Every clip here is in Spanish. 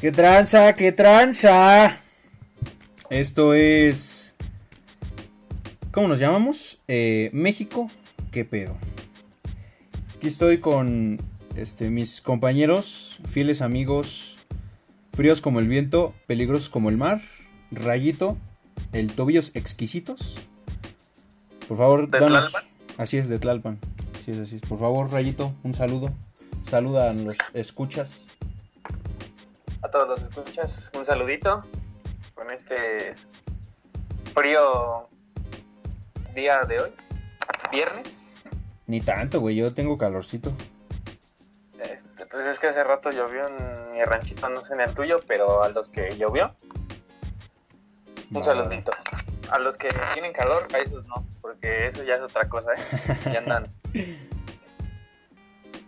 ¿Qué tranza? ¿Qué tranza? Esto es... ¿Cómo nos llamamos? Eh, México, ¿qué pedo? Aquí estoy con este, mis compañeros, fieles amigos, fríos como el viento, peligrosos como el mar, Rayito, el tobillos exquisitos. Por favor, ¿De danos... Tlalpan? Así es, de Tlalpan. Así es, así es. Por favor, Rayito, un saludo. Saluda a los escuchas. A todos los escuchas, un saludito con este frío día de hoy, viernes. Ni tanto, güey, yo tengo calorcito. Este, pues es que hace rato llovió en mi ranchito, no sé en el tuyo, pero a los que llovió, un saludito. A los que tienen calor, a esos no, porque eso ya es otra cosa, ¿eh? Ya andan.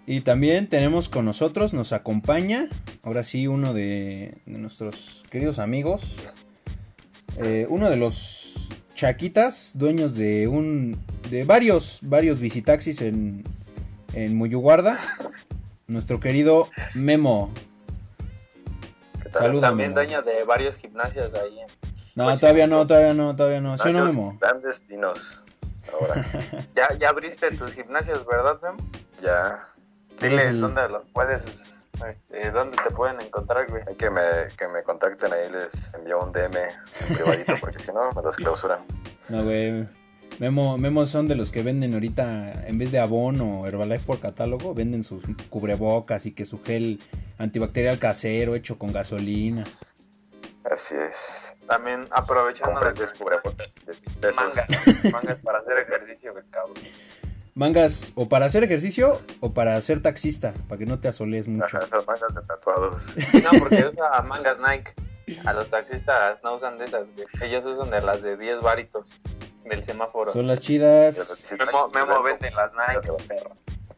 Y también tenemos con nosotros, nos acompaña, ahora sí, uno de, de nuestros queridos amigos, eh, uno de los chaquitas, dueños de un, de varios, varios visitaxis en, en Muyuguarda, nuestro querido Memo. Saluda, También Memo. dueño de varios gimnasios ahí en No, todavía no, todavía no, todavía no. ¿Sí o no, Memo? Clandestinos. Ahora, ¿Ya, ya abriste tus gimnasios, ¿verdad, Memo? ya. Diles el- dónde los puedes, este, dónde te pueden encontrar, güey. Hay que me, que me contacten ahí, les envío un DM en privadito, porque si no, me los clausuran. No, güey. Memo, Memo son de los que venden ahorita, en vez de Avon o Herbalife por catálogo, venden sus cubrebocas y que su gel antibacterial casero hecho con gasolina. Así es. También aprovechando de de 10 pesos. mangas, mangas para hacer ejercicio, güey, cabrón. Mangas o para hacer ejercicio o para ser taxista, para que no te asoles mucho. Esas mangas de tatuados. No, porque usa mangas Nike. A los taxistas no usan de esas, güey. Ellos usan de las de 10 varitos del semáforo. Son las chidas. Memo, Memo vende las Nike, perro.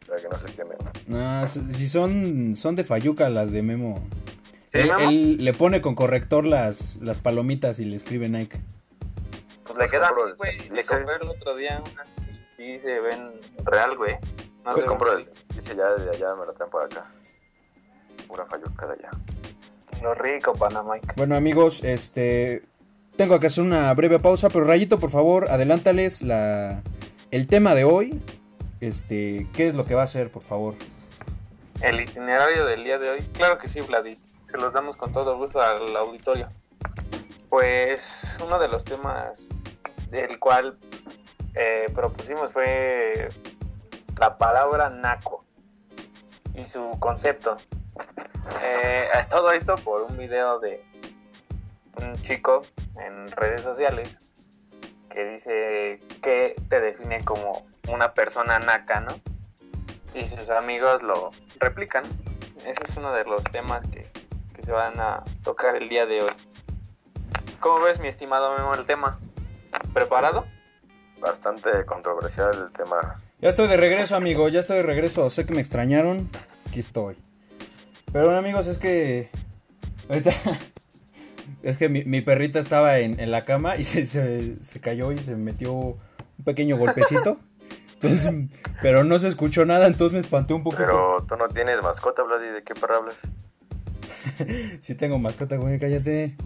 Para que no se quemen. No, si son, son de Fayuca las de Memo. ¿Sí, él, Memo? él le pone con corrector las, las palomitas y le escribe Nike. Pues le queda, compro el- güey. Le compré el otro día una. Sí, se ven real, güey. No se compro el. Dice ya de allá, me lo traen por acá. Pura falluca de allá. Lo rico, Panamaica. Bueno amigos, este tengo que hacer una breve pausa, pero Rayito, por favor, adelántales la el tema de hoy. Este, ¿qué es lo que va a hacer, por favor? El itinerario del día de hoy, claro que sí, Vladis. Se los damos con todo gusto al auditorio. Pues uno de los temas del cual eh, propusimos fue la palabra naco y su concepto. Eh, todo esto por un video de un chico en redes sociales que dice que te define como una persona naca, ¿no? y sus amigos lo replican. Ese es uno de los temas que, que se van a tocar el día de hoy. ¿Cómo ves, mi estimado Memo, el tema? ¿Preparado? Bastante controversial el tema. Ya estoy de regreso, amigos, ya estoy de regreso. Sé que me extrañaron. Aquí estoy. Pero bueno, amigos, es que ahorita es que mi, mi perrita estaba en, en la cama y se, se, se cayó y se metió un pequeño golpecito. Entonces, pero no se escuchó nada, entonces me espanté un poquito. Pero tú no tienes mascota, Vladi, ¿de qué perra hablas? Sí tengo mascota, güey, cállate.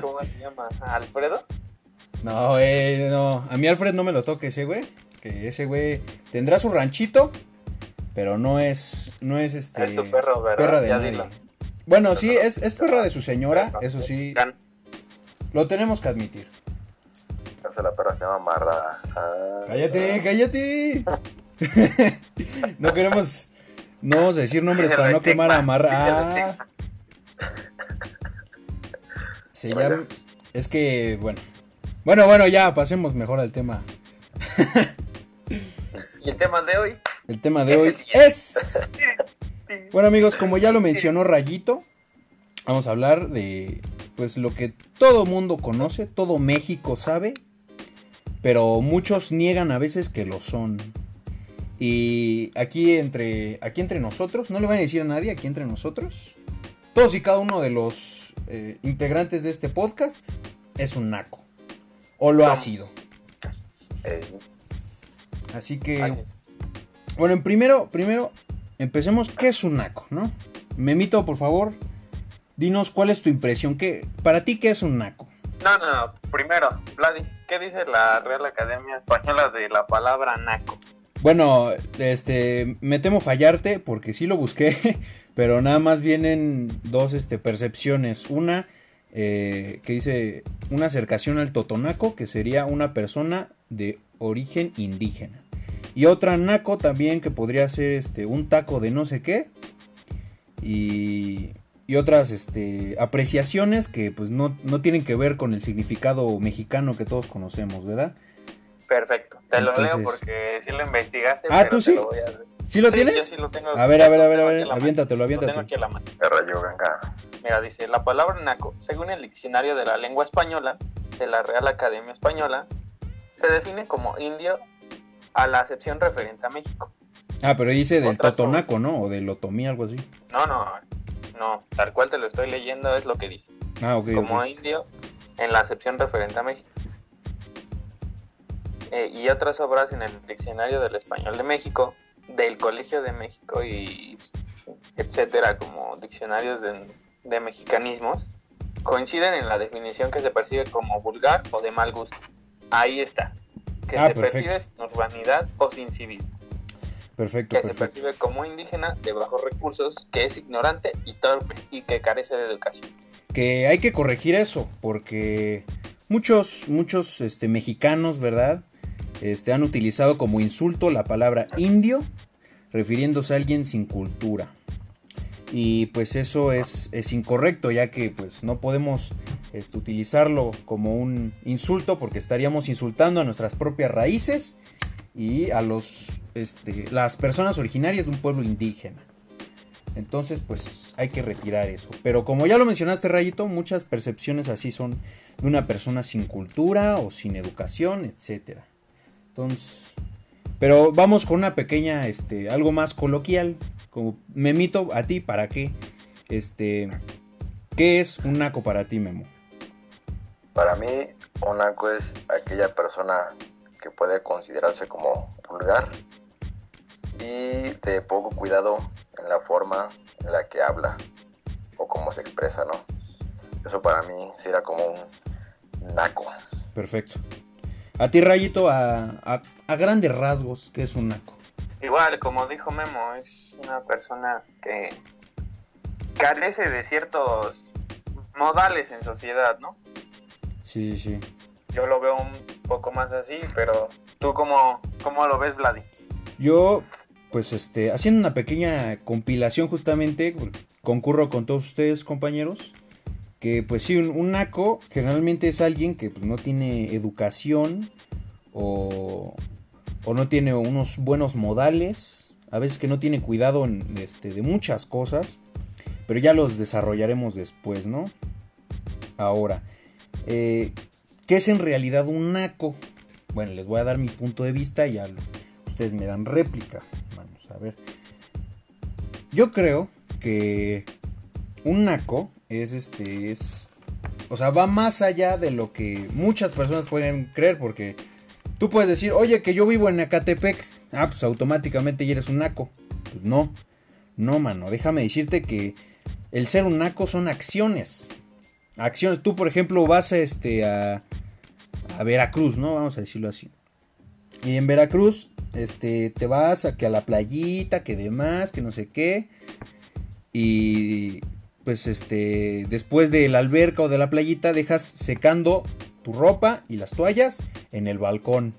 ¿Cómo se llama? ¿Alfredo? No, eh, no. A mí Alfred no me lo toques, ese güey. Que ese güey tendrá su ranchito, pero no es, no es este. Es tu perro, ¿verdad? perra de Ya nadie. dilo. Bueno, sí, es, es perra de su señora, eso sí, lo tenemos que admitir. Esa la perra se llama. Ah, Cállate, cállate. no queremos, no vamos a decir nombres para no quemar a Marra. Ah, se llama, es que, bueno, bueno, bueno, ya pasemos mejor al tema. Y el tema de hoy El tema de Es hoy es... Bueno amigos, como ya lo mencionó Rayito, vamos a hablar de pues lo que todo mundo conoce, todo México sabe, pero muchos niegan a veces que lo son. Y aquí entre, aquí entre nosotros, no le van a decir a nadie, aquí entre nosotros, todos y cada uno de los eh, integrantes de este podcast es un naco. O lo ha sido. eh, Así que... Bueno, en primero, primero, empecemos, ¿qué es un naco, no? Memito, por favor, dinos cuál es tu impresión, ¿Qué, para ti qué es un naco. No, no, no, primero, Vladi, ¿qué dice la Real Academia Española de la palabra naco? Bueno, este, me temo fallarte porque sí lo busqué, pero nada más vienen dos este, percepciones. Una eh, que dice una acercación al totonaco, que sería una persona de origen indígena. Y otra naco también que podría ser este, un taco de no sé qué. Y, y otras este, apreciaciones que pues no, no tienen que ver con el significado mexicano que todos conocemos, ¿verdad? Perfecto. Te lo leo porque sí lo investigaste. Ah, tú sí. Lo voy a... ¿Sí lo tienes? Yo sí lo tengo. A ver, a ver, a ver, a ver. Aviéntatelo, aviéntatelo. Lo tengo aquí a la mano. Mira, dice, la palabra naco, según el diccionario de la lengua española de la Real Academia Española, se define como indio a la acepción referente a México. Ah, pero dice del totonaco, ¿no? O del otomí, algo así. No, no, no, tal cual te lo estoy leyendo es lo que dice. Ah, ok. Como indio en la acepción referente a México. Eh, y otras obras en el Diccionario del Español de México, del Colegio de México y etcétera, como diccionarios de, mexicanismos, coinciden en la definición que se percibe como vulgar o de mal gusto. Ahí está. Que Ah, se perfecto. percibe sin urbanidad o sin civismo. Perfecto, Que se percibe como indígena de bajos recursos, que es ignorante y torpe y que carece de educación. Que hay que corregir eso, porque muchos, muchos este, mexicanos, ¿verdad? Este, han utilizado como insulto la palabra indio, refiriéndose a alguien sin cultura. Y pues eso es, es incorrecto, ya que pues no podemos este, utilizarlo como un insulto, porque estaríamos insultando a nuestras propias raíces y a los, este, las personas originarias de un pueblo indígena. Entonces, pues hay que retirar eso. Pero como ya lo mencionaste, Rayito, muchas percepciones así son de una persona sin cultura o sin educación, etcétera. Entonces, pero vamos con una pequeña, este, algo más coloquial. Como Memito, a ti, ¿para qué? Este, ¿qué es un naco para ti, Memo? Para mí, un naco es aquella persona que puede considerarse como vulgar y de poco cuidado en la forma en la que habla o cómo se expresa, ¿no? Eso para mí sería como un naco. Perfecto. A ti, Rayito, a, a, a grandes rasgos, ¿qué es un naco? Igual, como dijo Memo, es una persona que carece de ciertos modales en sociedad, ¿no? Sí, sí, sí. Yo lo veo un poco más así, pero tú cómo, cómo lo ves, Vladi? Yo, pues, este, haciendo una pequeña compilación justamente, concurro con todos ustedes, compañeros, que pues sí, un, naco generalmente es alguien que pues, no tiene educación o, o no tiene unos buenos modales, a veces que no tiene cuidado en, este, de muchas cosas, pero ya los desarrollaremos después, ¿no? Ahora, eh, ¿qué es en realidad un naco? Bueno, les voy a dar mi punto de vista y ya ustedes me dan réplica. Vamos a ver. Yo creo que un naco es este es o sea, va más allá de lo que muchas personas pueden creer porque tú puedes decir, "Oye, que yo vivo en Acatepec." Ah, pues automáticamente ya eres un naco. Pues no. No, mano, déjame decirte que el ser un naco son acciones. Acciones, tú por ejemplo vas a este a a Veracruz, ¿no? Vamos a decirlo así. Y en Veracruz, este, te vas a que a la playita, que demás, que no sé qué. Y pues este, después de la alberca o de la playita, dejas secando tu ropa y las toallas en el balcón.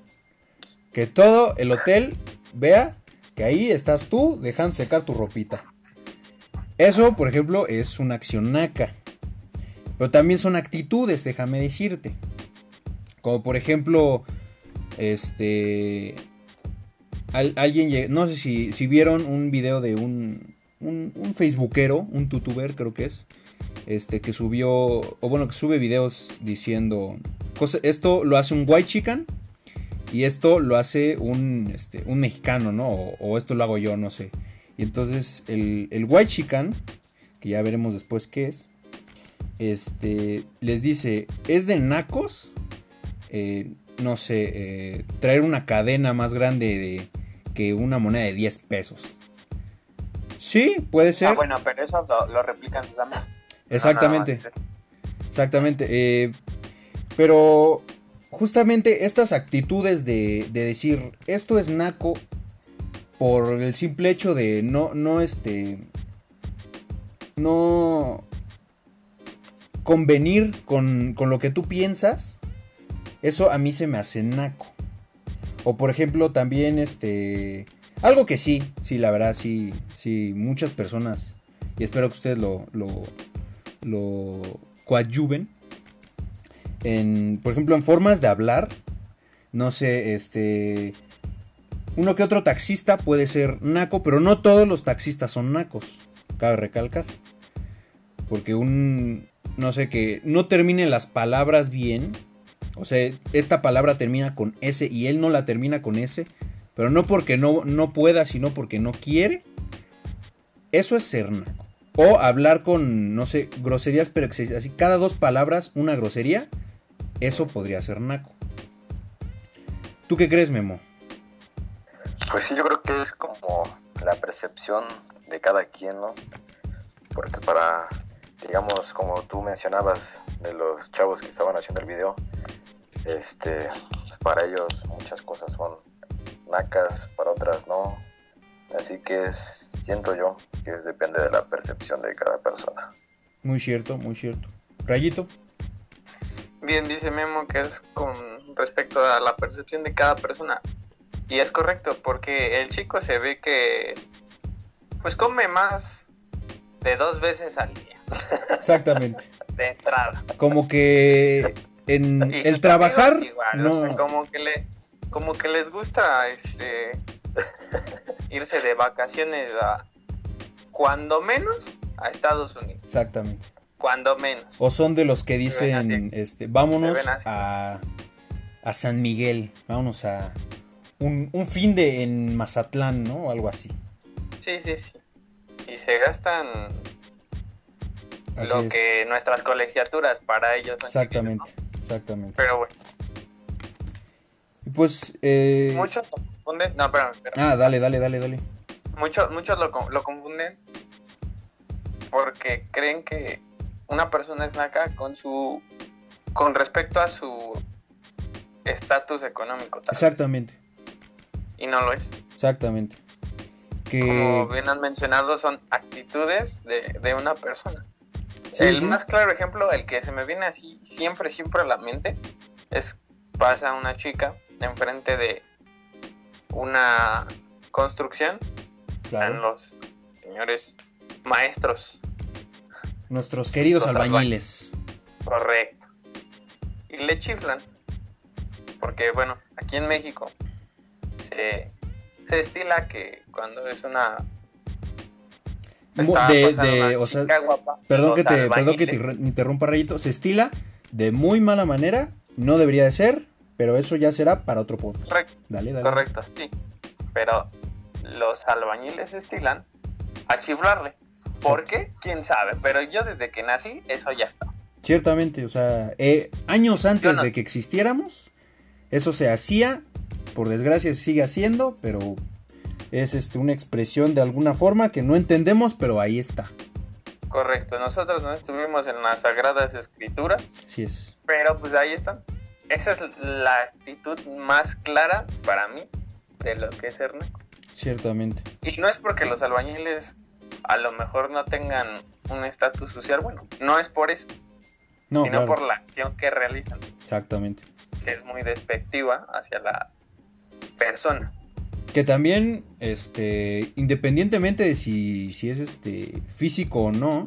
Que todo el hotel vea que ahí estás tú dejando secar tu ropita. Eso, por ejemplo, es una acción naca. Pero también son actitudes, déjame decirte. Como por ejemplo, este. al- alguien, no sé si, si vieron un video de un, un, un facebookero, un youtuber creo que es, este que subió, o bueno, que sube videos diciendo, esto lo hace un white chican y esto lo hace un, este, un mexicano, ¿no? O, o esto lo hago yo, no sé. Y entonces el, el white chican, que ya veremos después qué es, este, les dice, es de nacos, eh, no sé, eh, traer una cadena más grande de, que una moneda de 10 pesos. Sí, puede ser. Ah, bueno, pero eso lo, lo replican sus amigos. Exactamente. Exactamente. Eh, pero justamente estas actitudes de, de, decir esto es naco por el simple hecho de no, no, este, no convenir con, con lo que tú piensas, eso a mí se me hace naco. O por ejemplo también este, algo que sí, sí, la verdad, sí, sí, muchas personas, y espero que ustedes lo, lo, lo coadyuven, en, por ejemplo, en formas de hablar, no sé, este, uno que otro taxista puede ser naco, pero no todos los taxistas son nacos, cabe recalcar. Porque un, no sé, que no termine las palabras bien, o sea, esta palabra termina con S y él no la termina con S, pero no porque no, no pueda, sino porque no quiere, eso es ser naco. O hablar con, no sé, groserías, pero así cada dos palabras una grosería, eso podría ser naco. ¿Tú qué crees, Memo? Pues sí, yo creo que es como la percepción de cada quien, ¿no? Porque para, digamos, como tú mencionabas de los chavos que estaban haciendo el video, este, para ellos muchas cosas son nacas, para otras no. Así que siento yo que depende de la percepción de cada persona. Muy cierto, muy cierto. Rayito. Bien, dice Memo que es con respecto a la percepción de cada persona. Y es correcto, porque el chico se ve que pues come más de dos veces al día. Exactamente. de entrada. Como que en el trabajar no... como que le como que les gusta este irse de vacaciones a cuando menos a Estados Unidos. Exactamente. Cuando menos. O son de los que dicen, este, vámonos a, a San Miguel, vámonos a un, un, fin de en Mazatlán, ¿no? O algo así. Sí, sí, sí. Y se gastan lo que nuestras colegiaturas para ellos. Exactamente, exactamente. Pero bueno. Pues. Eh... Muchos No, espérame, Ah, dale, dale, dale, dale. Muchos, muchos lo, lo confunden porque creen que una persona es naca con su. con respecto a su estatus económico. Exactamente. Y no lo es. Exactamente. Que... Como bien han mencionado, son actitudes de, de una persona. el más claro ejemplo, el que se me viene así siempre, siempre a la mente, es pasa una chica enfrente de una construcción. Están los señores maestros. Nuestros queridos albañiles. Correcto. Y le chiflan. Porque, bueno, aquí en México se, se estila que cuando es una de, o sea, perdón que te perdón que te interrumpa Rayito se estila de muy mala manera no debería de ser pero eso ya será para otro podcast. Correcto. Dale, dale. Correcto, sí. Pero los albañiles estilan a chiflarle. ¿Por qué? ¿Quién sabe? Pero yo desde que nací, eso ya está. Ciertamente, o sea, eh, años antes de que existiéramos, eso se hacía, por desgracia se sigue haciendo, pero es este, una expresión de alguna forma que no entendemos, pero ahí está. Correcto, nosotros no estuvimos en las sagradas escrituras. Sí es. Pero pues ahí están esa es la actitud más clara para mí de lo que es ser naco. Ciertamente. Y no es porque los albañiles a lo mejor no tengan un estatus social bueno, no es por eso, no, sino por la acción que realizan. Exactamente. Que es muy despectiva hacia la persona. Que también, este, independientemente de si, si es este físico o no,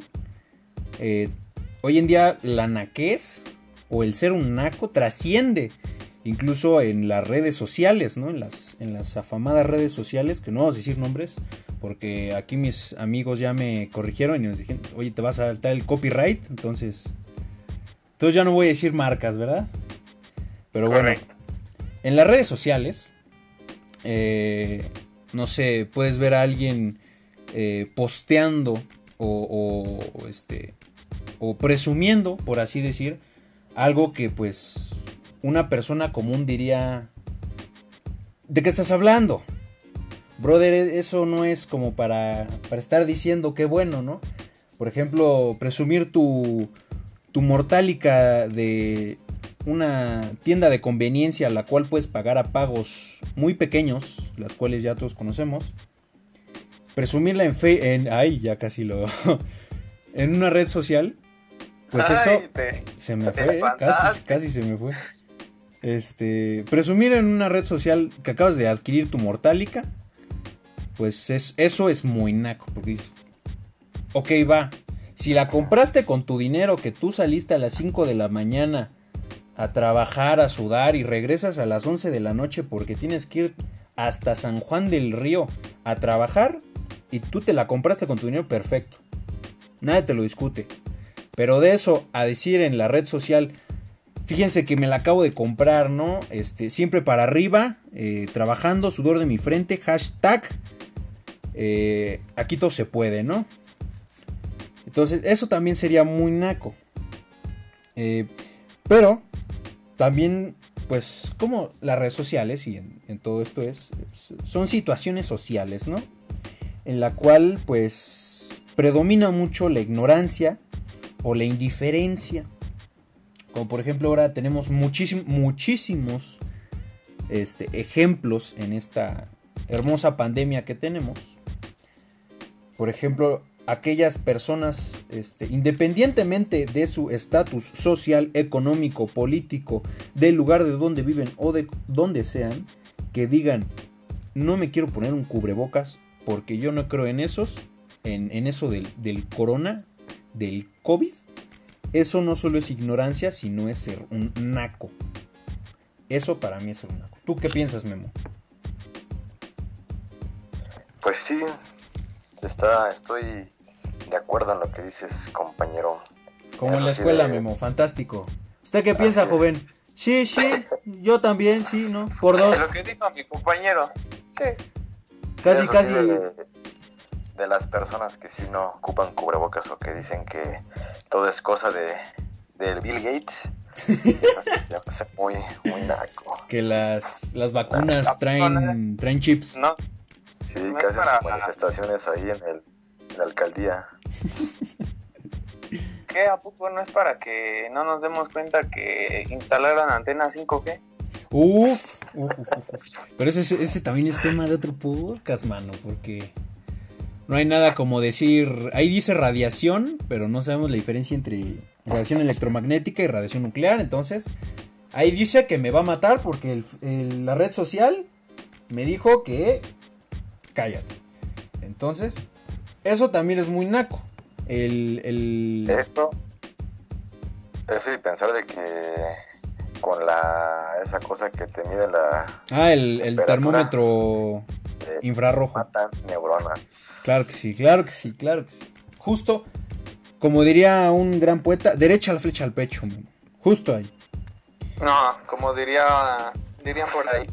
eh, hoy en día la naquez o el ser un naco trasciende incluso en las redes sociales, ¿no? En las, en las afamadas redes sociales, que no vamos a decir nombres, porque aquí mis amigos ya me corrigieron y nos dijeron, oye, te vas a saltar el copyright, entonces... Entonces ya no voy a decir marcas, ¿verdad? Pero bueno, en las redes sociales, eh, no sé, puedes ver a alguien eh, posteando o, o, este, o presumiendo, por así decir, algo que pues una persona común diría, ¿de qué estás hablando? Brother, eso no es como para, para estar diciendo qué bueno, ¿no? Por ejemplo, presumir tu, tu mortálica de una tienda de conveniencia a la cual puedes pagar a pagos muy pequeños, las cuales ya todos conocemos. Presumirla en fe en ay, ya casi lo en una red social. Pues eso se me fue, casi, casi se me fue. Este, presumir en una red social que acabas de adquirir tu mortálica, pues es, eso es muy naco, porque dices, ok, va, si la compraste con tu dinero que tú saliste a las 5 de la mañana a trabajar, a sudar y regresas a las 11 de la noche porque tienes que ir hasta San Juan del Río a trabajar y tú te la compraste con tu dinero perfecto. Nadie te lo discute. Pero de eso a decir en la red social, fíjense que me la acabo de comprar, ¿no? Este, siempre para arriba, eh, trabajando, sudor de mi frente, hashtag, eh, aquí todo se puede, ¿no? Entonces, eso también sería muy naco. Eh, pero, también, pues, como las redes sociales y en, todo esto es, son situaciones sociales, ¿no? En la cual, pues, predomina mucho la ignorancia o la indiferencia. Como por ejemplo ahora tenemos muchísimos este, ejemplos en esta hermosa pandemia que tenemos. Por ejemplo, aquellas personas, este, independientemente de su estatus social, económico, político, del lugar de donde viven o de donde sean, que digan, no me quiero poner un cubrebocas porque yo no creo en esos, en, eso del, del, corona, del COVID. Eso no solo es ignorancia, sino es ser un naco. Eso para mí es ser un naco. ¿Tú qué piensas, Memo? Pues sí, está, estoy de acuerdo en lo que dices, compañero. Como en la escuela, Memo, fantástico. ¿Usted qué piensa, joven? Sí, sí, yo también, sí, ¿no? Por dos. Lo que dijo mi compañero, sí. Casi, casi. De, las personas que sí no ocupan cubrebocas o que dicen que todo es cosa de del Bill Gates. ya muy, muy naco. Que las, las vacunas traen, traen chips. No. Sí, que hacen manifestaciones ahí en el la alcaldía. ¿Qué? ¿A poco no es para que no nos demos cuenta que instalaran antenas 5G? Uf, uf, uf, Pero ese, ese también es tema de otro podcast, mano, porque no hay nada como decir. Ahí dice radiación, pero no sabemos la diferencia entre radiación electromagnética y radiación nuclear. Entonces, ahí dice que me va a matar porque la red social me dijo que. Cállate. Entonces, eso también es muy naco. El. Esto, eso y pensar de que con la esa cosa que te mide la ah el, termómetro infrarrojo. matan neuronas. Claro que sí claro que sí claro que sí. Justo como diría un gran poeta derecha la flecha al pecho justo ahí. No como diría dirían por ahí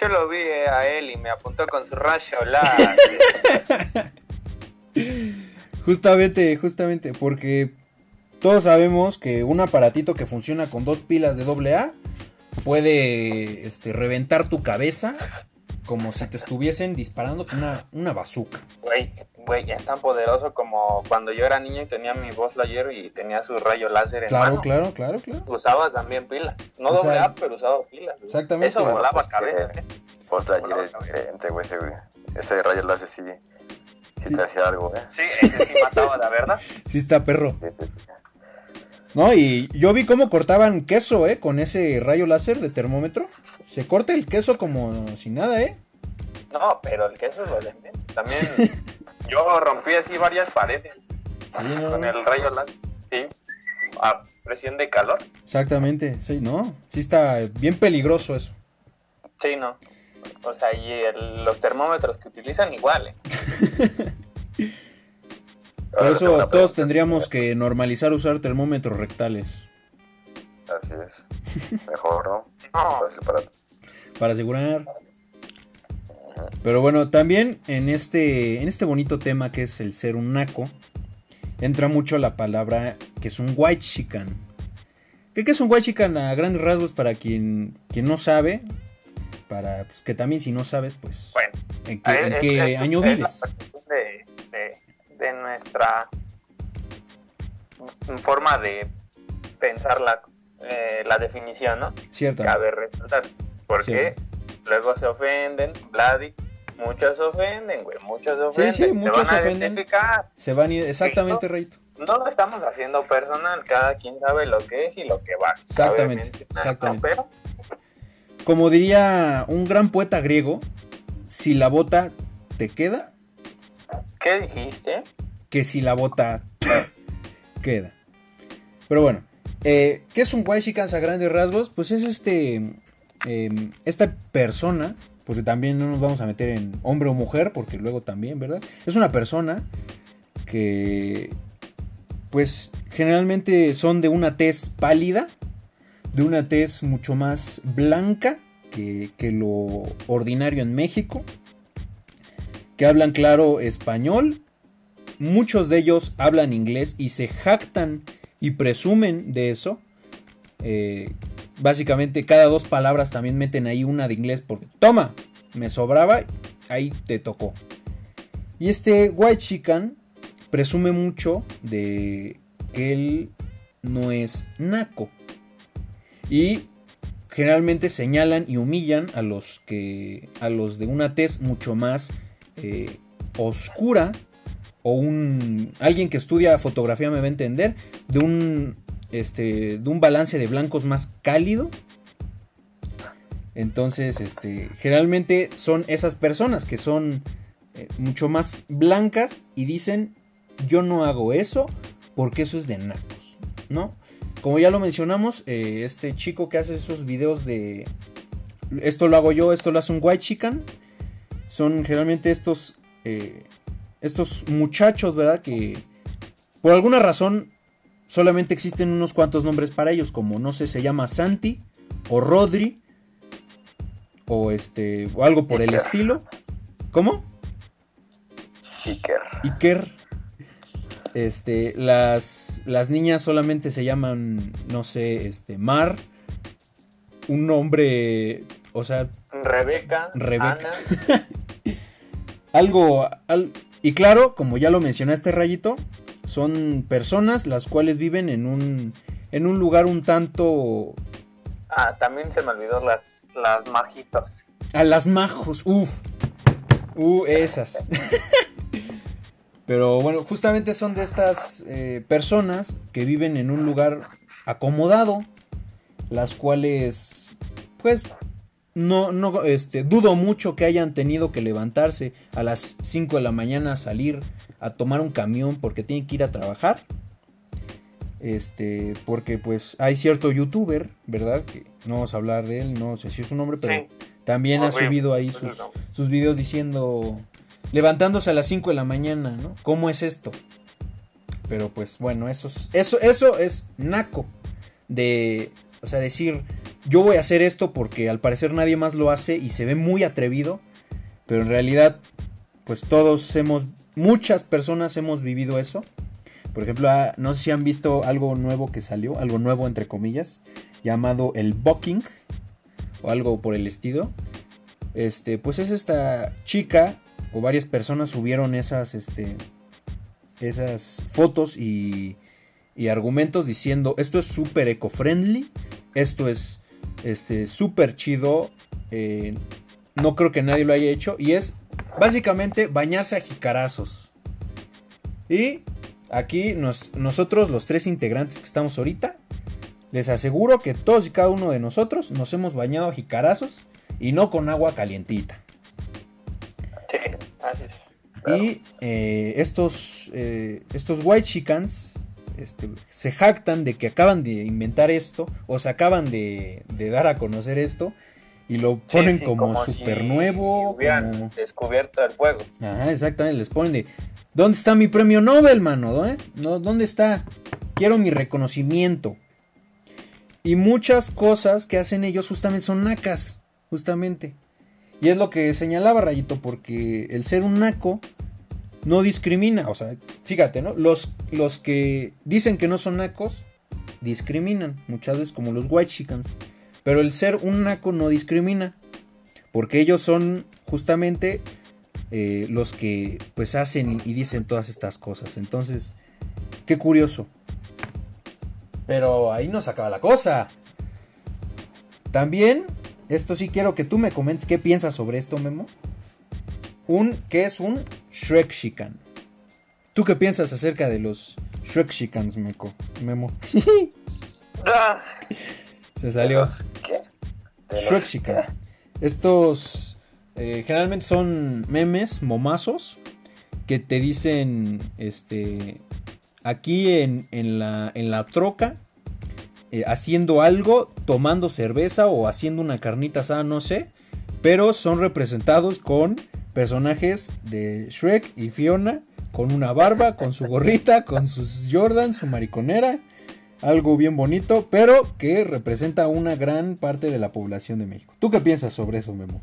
yo lo vi a él y me apuntó con su rayo láser. Justamente, justamente, porque todos sabemos que un aparatito que funciona con dos pilas de AA puede este, reventar tu cabeza como si te estuviesen disparando con una, una bazooka. Güey, güey, es tan poderoso como cuando yo era niño y tenía mi voz Lightyear y tenía su rayo láser en claro, mano. Claro, claro, claro, Usaba también pilas. No doble A, pero usaba pilas. Exactamente. Eso volaba cabeza, ¿eh? Voz Lightyear es diferente, güey. Ese, ese rayo láser sí si te hacía algo, ¿eh? Sí, ese sí mataba, la verdad. Sí está perro. No, y yo vi cómo cortaban queso, ¿eh? Con ese rayo láser de termómetro. Se corta el queso como sin nada, ¿eh? No, pero el queso lo venden. También yo rompí así varias paredes. Sí, no. Con el rayo láser. Sí. A presión de calor. Exactamente, sí, ¿no? Sí está bien peligroso eso. Sí, no. O sea, y los termómetros que utilizan igual. ¿eh? Por eso todos tendríamos que normalizar usar termómetros rectales. Así es. Mejor, ¿no? Para, para asegurar. Pero bueno, también en este, en este bonito tema que es el ser un naco, entra mucho la palabra que es un white chican. ¿Qué, es un white chican a grandes rasgos para quien, quien no sabe? para pues, que también si no sabes, pues, bueno, ¿en qué, año vives? De, de, nuestra forma de pensar la, eh, la definición, ¿no? Cierto. Cabe resaltar. Porque luego se ofenden, Vladi. Muchas ofenden, güey. Muchas ofenden. Sí, sí, se muchos van a ofenden. identificar. Se van a exactamente, Rayito. No lo estamos haciendo personal. Cada quien sabe lo que es y lo que va. Exactamente, exactamente. Pero Como diría un gran poeta griego, si la bota te queda, ¿Qué dijiste? que si la bota queda. Pero bueno, eh, ¿qué es un Waishikans a grandes rasgos? Pues es este, eh, esta persona, porque también no nos vamos a meter en hombre o mujer, porque luego también, ¿verdad? Es una persona que, pues generalmente son de una tez pálida, de una tez mucho más blanca que lo ordinario en México, que hablan claro español, muchos de ellos hablan inglés y se jactan y presumen de eso. Eh, básicamente cada dos palabras también meten ahí una de inglés porque toma, me sobraba, ahí te tocó. Y este White Chican presume mucho de que él no es naco. Y generalmente señalan y humillan a los que a los de una tez mucho más eh, oscura o un alguien que estudia fotografía me va a entender de un este de un balance de blancos más cálido. Entonces este generalmente son esas personas que son eh, mucho más blancas y dicen yo no hago eso porque eso es de nacos no como ya lo mencionamos eh, este chico que hace esos videos de esto lo hago yo esto lo hace un white chican son generalmente estos eh, estos muchachos, ¿verdad? Que por alguna razón solamente existen unos cuantos nombres para ellos, como no sé, se llama Santi o Rodri o este o algo por el estilo. ¿Cómo? Iker. Iker. Este, las las niñas solamente se llaman, no sé, este Mar, un nombre, o sea, Rebeca, Rebeca. Ana. algo al- y claro como ya lo mencionaste rayito son personas las cuales viven en un en un lugar un tanto Ah, también se me olvidó las, las majitos. a las majos uff uh esas pero bueno justamente son de estas eh, personas que viven en un lugar acomodado las cuales pues no, no, este, dudo mucho que hayan tenido que levantarse a las 5 de la mañana a salir a tomar un camión porque tienen que ir a trabajar. Este, porque pues hay cierto youtuber, ¿verdad? Que no vamos a hablar de él, no sé si es su nombre, pero Sí. también ha subido ahí Horrible, sus, no. sus videos diciendo, levantándose a las 5 de la mañana, ¿no? ¿Cómo es esto? Pero pues bueno, eso es, eso, eso es naco de, o sea, decir, yo voy a hacer esto porque al parecer nadie más lo hace y se ve muy atrevido, pero en realidad, pues todos hemos, muchas personas hemos vivido eso. Por ejemplo, ah, no sé si han visto algo nuevo que salió, algo nuevo entre comillas, llamado el Bucking o algo por el estilo. Este, pues es esta chica o varias personas subieron esas, este, esas fotos y, y argumentos diciendo esto es súper eco-friendly, esto es este súper chido, eh, no creo que nadie lo haya hecho y es básicamente bañarse a jicarazos. Y aquí nos- nosotros los tres integrantes que estamos ahorita, les aseguro que todos y cada uno de nosotros nos hemos bañado a jicarazos y no con agua calientita. Sí, así es. Y eh, estos, eh, estos white chickens este, se jactan de que acaban de inventar esto o se acaban de, de dar a conocer esto y lo ponen sí, como, super nuevo. hubieran como- descubierto el fuego. Ajá, exactamente, les ponen de ¿Dónde está mi premio Nobel, mano? ¿Eh? No, ¿Dónde está? Quiero mi reconocimiento. Y muchas cosas que hacen ellos justamente son nacas, justamente. Y es lo que señalaba Rayito, porque el ser un naco no discrimina. O sea, fíjate, ¿no? Los, los que dicen que no son nacos, discriminan. Muchas veces como los white chickens. Pero el ser un naco no discrimina. Porque ellos son justamente eh, los que pues hacen y, dicen todas estas cosas. Entonces, qué curioso. Pero ahí no se acaba la cosa. También, esto sí quiero que tú me comentes qué piensas sobre esto, Memo. Un, ¿qué es un Shrek Shikan? ¿Tú qué piensas acerca de los Shrek Shikans, Memo? Ah. Se salió. ¿Qué? Shrek Shikan. Estos eh, generalmente son memes, momazos, que te dicen, este, aquí en, en, la, en la troca, eh, haciendo algo, tomando cerveza o haciendo una carnita asada, no sé, pero son representados con personajes de Shrek y Fiona, con una barba, con su gorrita, con sus Jordan, su mariconera, algo bien bonito, pero que representa una gran parte de la población de México. ¿Tú qué piensas sobre eso, Memo?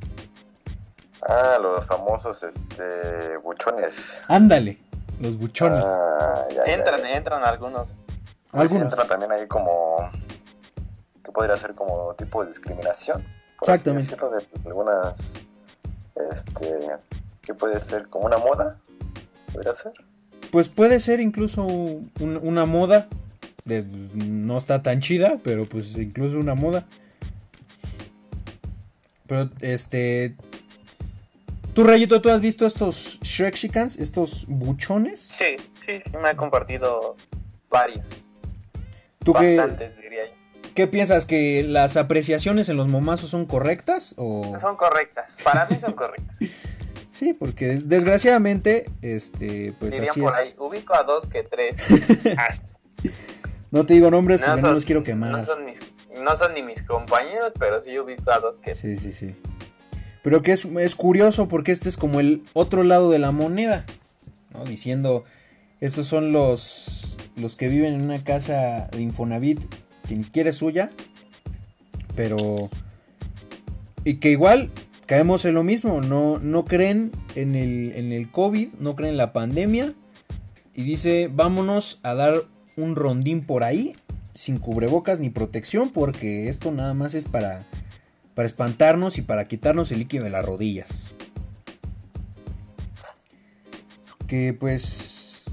Ah, los famosos este, buchones. Ándale, los buchones. Ah, ya, ya, Entran, ya. entran algunos. Pues Algunos. entra también ahí como que podría ser como tipo de discriminación. por así Exactamente. decirlo, de algunas, este, que puede ser como una moda, podría ser. Pues puede ser incluso un- una moda. de- no está tan chida, pero pues incluso una moda. Pero este. Tú, Rayito, ¿tú has visto estos Shrek Shikans? Estos buchones. Sí, sí, sí, me ha compartido varios. ¿Tú qué, Bastantes. Qué piensas? ¿Que las apreciaciones en los momazos son correctas? O... Son correctas. Para mí son correctas. Sí, porque desgraciadamente, este, pues Dirían así por es. ahí. Ubico a dos que tres. No te digo nombres No porque no los quiero quemar. No son, mis, no son ni mis compañeros, pero sí ubico a dos que Sí, sí, sí. Pero que es, es curioso porque este es como el otro lado de la moneda. ¿no? Diciendo, estos son los, los que viven en una casa de Infonavit que ni siquiera es suya. Pero... Y que igual caemos en lo mismo. No, no creen en el, en el COVID, no creen en la pandemia. Y dice, vámonos a dar un rondín por ahí. Sin cubrebocas ni protección. Porque esto nada más es para para espantarnos y para quitarnos el líquido de las rodillas. Que pues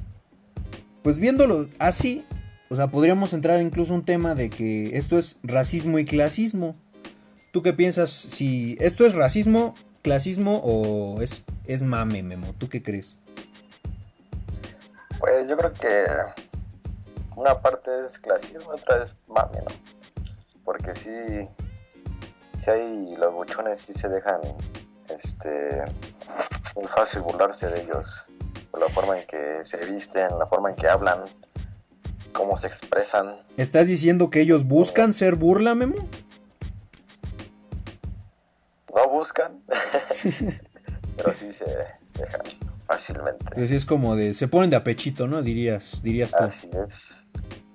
pues viéndolo así, o sea, podríamos entrar incluso un tema de que esto es racismo y clasismo. ¿Tú qué piensas si esto es racismo, clasismo o es es mame, Memo? ¿Tú qué crees? Pues yo creo que una parte es clasismo, otra es mame, ¿no? Porque sí, sí hay los buchones sí se dejan, este, muy fácil burlarse de ellos por la forma en que se visten, la forma en que hablan, cómo se expresan. ¿Estás diciendo que ellos buscan ser burla, Memo? No buscan, pero sí se dejan fácilmente. Pues es como de se ponen de apechito, ¿no? Dirías, dirías tú. Así es,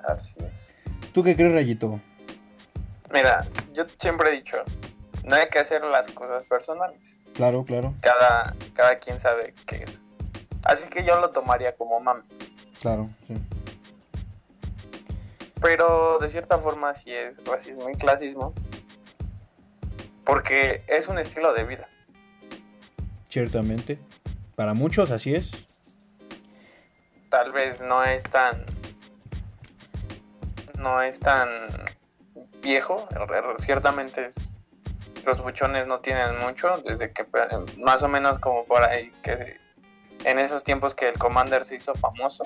así es. ¿Tú qué crees, Rayito? Mira, yo siempre he dicho, no hay que hacer las cosas personales. Claro, claro, Cada, cada quien sabe qué es. Así que yo lo tomaría como mame. claro, sí. Pero de cierta forma sí es racismo y clasismo. Porque es un estilo de vida. Ciertamente. Para muchos así es. Tal vez no es tan... No es tan viejo. Ciertamente es... Los buchones no tienen mucho. Desde que más o menos como por ahí que... En esos tiempos que el Commander se hizo famoso.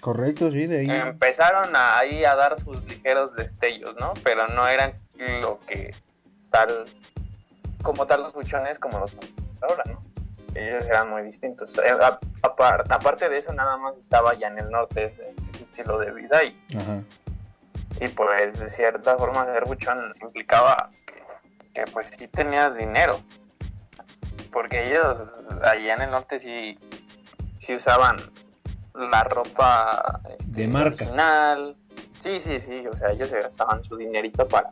Correcto, sí, de ahí. empezaron a, ahí a dar sus ligeros destellos, ¿no? Pero no eran lo que tal, como tal los buchones como los ahora, ¿no? Ellos eran muy distintos. Eh, aparte de eso, nada más estaba ya en el norte ese, ese estilo de vida y, Ajá. y pues de cierta forma ser buchón implicaba que, que, pues sí tenías dinero. Porque ellos allá en el norte sí, sí usaban la ropa este, De marca. original. Sí, sí, sí, o sea, ellos se gastaban su dinerito para,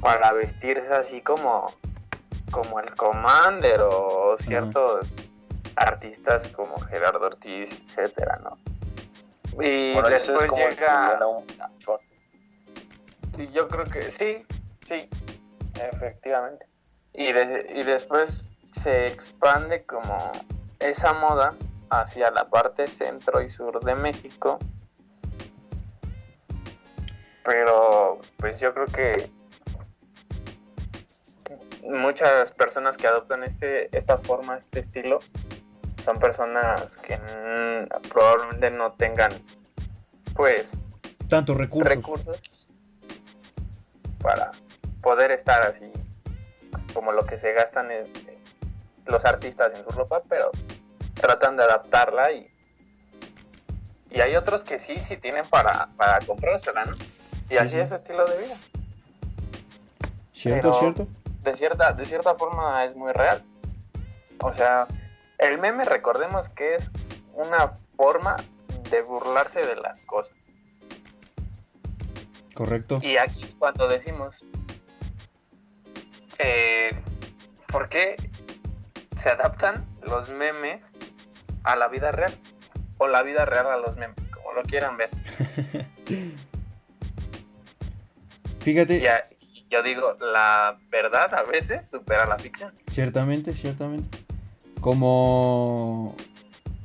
para vestirse así como, como el Commander o ciertos artistas como Gerardo Ortiz, etcétera, ¿no? Y Por eso después es llega... Y yo creo que sí, sí, efectivamente. Y, de- y después se expande como esa moda hacia la parte centro y sur de México. Pero pues yo creo que muchas personas que adoptan este esta forma, este estilo, son personas que probablemente no tengan pues tantos recursos. recursos para poder estar así como lo que se gastan los artistas en su ropa, pero tratan de adaptarla y y hay otros que sí, sí tienen para, para comprársela, ¿no? Y así es su estilo de vida. Cierto, cierto. De cierta, de cierta forma es muy real. O sea, el meme recordemos que es una forma de burlarse de las cosas. Correcto. Y aquí es cuando decimos, eh, ¿por qué se adaptan los memes a la vida real? O la vida real a los memes, como lo quieran ver. Fíjate. Ya, yo digo, la verdad a veces supera la ficción. Ciertamente, ciertamente. Como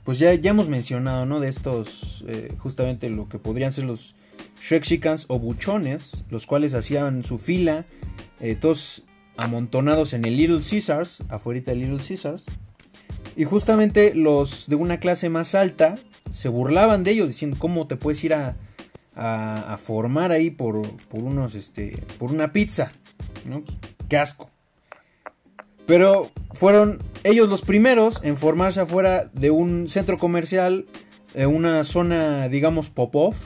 pues ya, ya hemos mencionado, ¿no? De estos, eh, justamente lo que podrían ser los Shrekshikans o buchones, los cuales hacían su fila, eh, todos amontonados en el Little Caesars, afuera del Little Caesars. Y justamente los de una clase más alta se burlaban de ellos, diciendo cómo te puedes ir a, a, formar ahí por, por, unos, este, por una pizza, ¿no? Qué asco. Pero fueron ellos los primeros en formarse afuera de un centro comercial, en una zona, digamos, pop-off,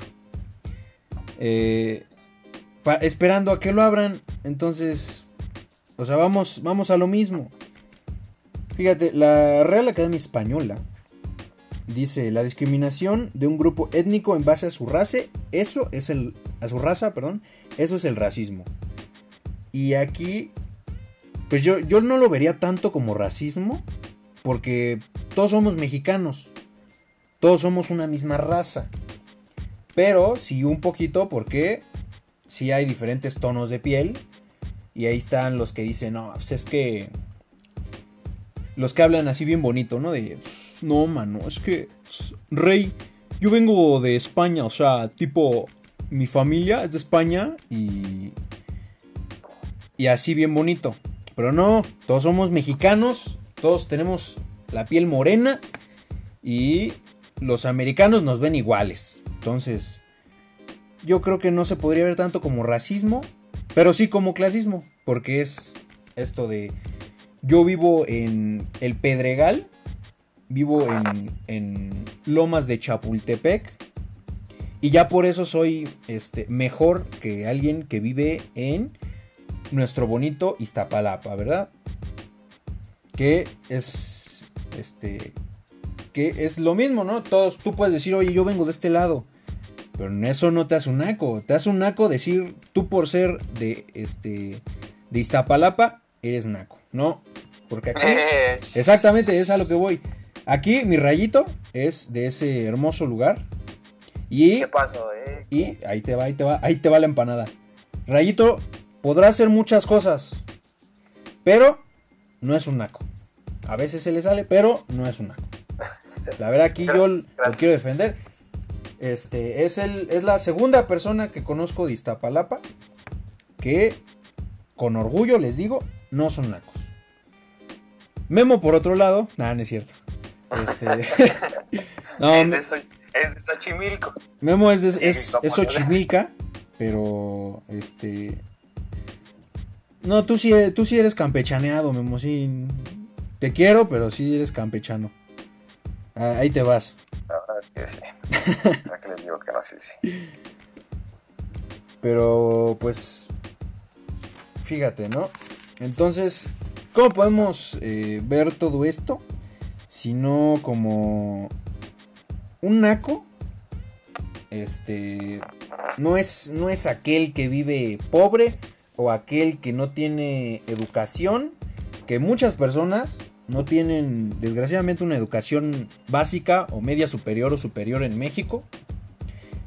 eh, esperando a que lo abran. Entonces, o sea, vamos, vamos a lo mismo. Fíjate, la Real Academia Española dice la discriminación de un grupo étnico en base a su raza, eso es el a su raza, perdón, eso es el racismo. Y aquí pues yo, yo no lo vería tanto como racismo, porque todos somos mexicanos, todos somos una misma raza. Pero sí un poquito porque sí hay diferentes tonos de piel. Y ahí están los que dicen, no, pues es que... Los que hablan así bien bonito, ¿no? De, no, mano, es que, rey, yo vengo de España, o sea, tipo, mi familia es de España y... Y así bien bonito. Pero no, todos somos mexicanos, todos tenemos la piel morena y los americanos nos ven iguales. Entonces, yo creo que no se podría ver tanto como racismo, pero sí como clasismo, porque es esto de yo vivo en el Pedregal, vivo en, en Lomas de Chapultepec y ya por eso soy este mejor que alguien que vive en nuestro bonito Iztapalapa, ¿verdad? Que es este que es lo mismo, ¿no? Todos tú puedes decir, "Oye, yo vengo de este lado." Pero en eso no te hace un naco, te hace un naco decir tú por ser de este de Iztapalapa eres naco, ¿no? Porque aquí exactamente es a lo que voy. Aquí mi rayito es de ese hermoso lugar. Y ¿Qué pasó, eh? Y ahí te va, ahí te va, ahí te va la empanada. Rayito podrá hacer muchas cosas, pero no es un naco. A veces se le sale, pero no es un naco. La verdad aquí yo lo quiero defender. Este es el es la segunda persona que conozco de Iztapalapa que con orgullo les digo, no son nacos. Memo por otro lado, nada, no es cierto. Este no, es, de es de Xochimilco. Memo es de, es, es Xochimilca, pero este no, tú sí, tú sí eres campechaneado, Memo. Sí, te quiero, pero sí eres campechano. Ah, ahí te vas. La verdad es que sí. que les digo que no, sí, sí. Pero, pues, fíjate, ¿no? Entonces, ¿cómo podemos eh, ver todo esto? Si no como un naco, este, no es, no es aquel que vive pobre, o aquel que no tiene educación, que muchas personas no tienen desgraciadamente una educación básica o media superior o superior en México,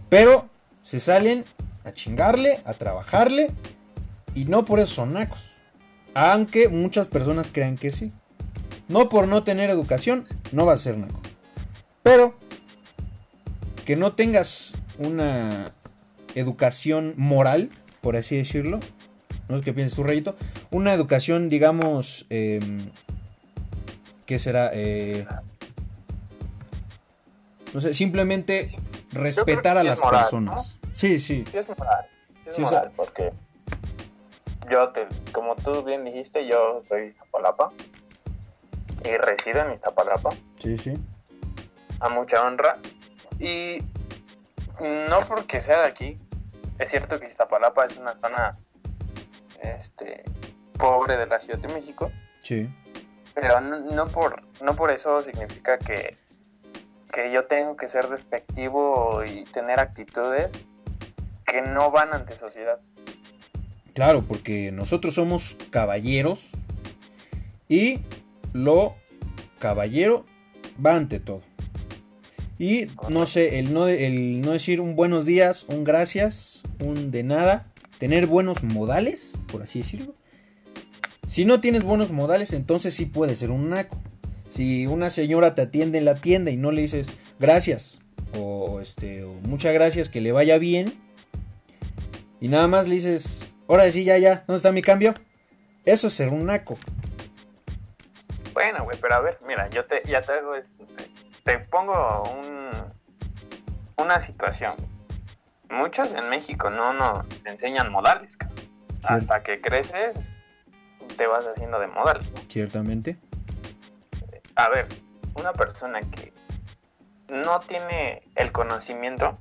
pero se salen a chingarle, a trabajarle y no por eso son nacos, aunque muchas personas crean que sí. No por no tener educación, no va a ser naco. Pero que no tengas una educación moral, por así decirlo. No sé qué piensas tú, Rayito. Una educación, digamos, eh, ¿qué será? Eh, no sé, simplemente respetar a las personas. Sí, sí. Sí es moral. Sí es moral, porque yo, te, como tú bien dijiste, yo soy Iztapalapa y resido en Iztapalapa. Sí, sí. A mucha honra. Y no porque sea de aquí, es cierto que Iztapalapa es una zona este, pobre de la Ciudad de México. Sí. Pero no, por, no por eso significa que, que yo tengo que ser despectivo y tener actitudes que no van ante sociedad. Claro, porque nosotros somos caballeros y lo caballero va ante todo. Y no sé, el no, decir un buenos días, un gracias, un de nada, tener buenos modales, por así decirlo. Si no tienes buenos modales, entonces sí puede ser un naco. Si una señora te atiende en la tienda y no le dices gracias o este o muchas gracias, que le vaya bien y nada más le dices Ahora sí, ya, ya, ¿dónde está mi cambio? Eso es ser un naco. Bueno, güey, pero a ver, mira, yo te, ya te hago, te pongo un, una situación. Muchos en México no nos enseñan modales, Hasta que creces, te vas haciendo de modales. Ciertamente. A ver, una persona que no tiene el conocimiento,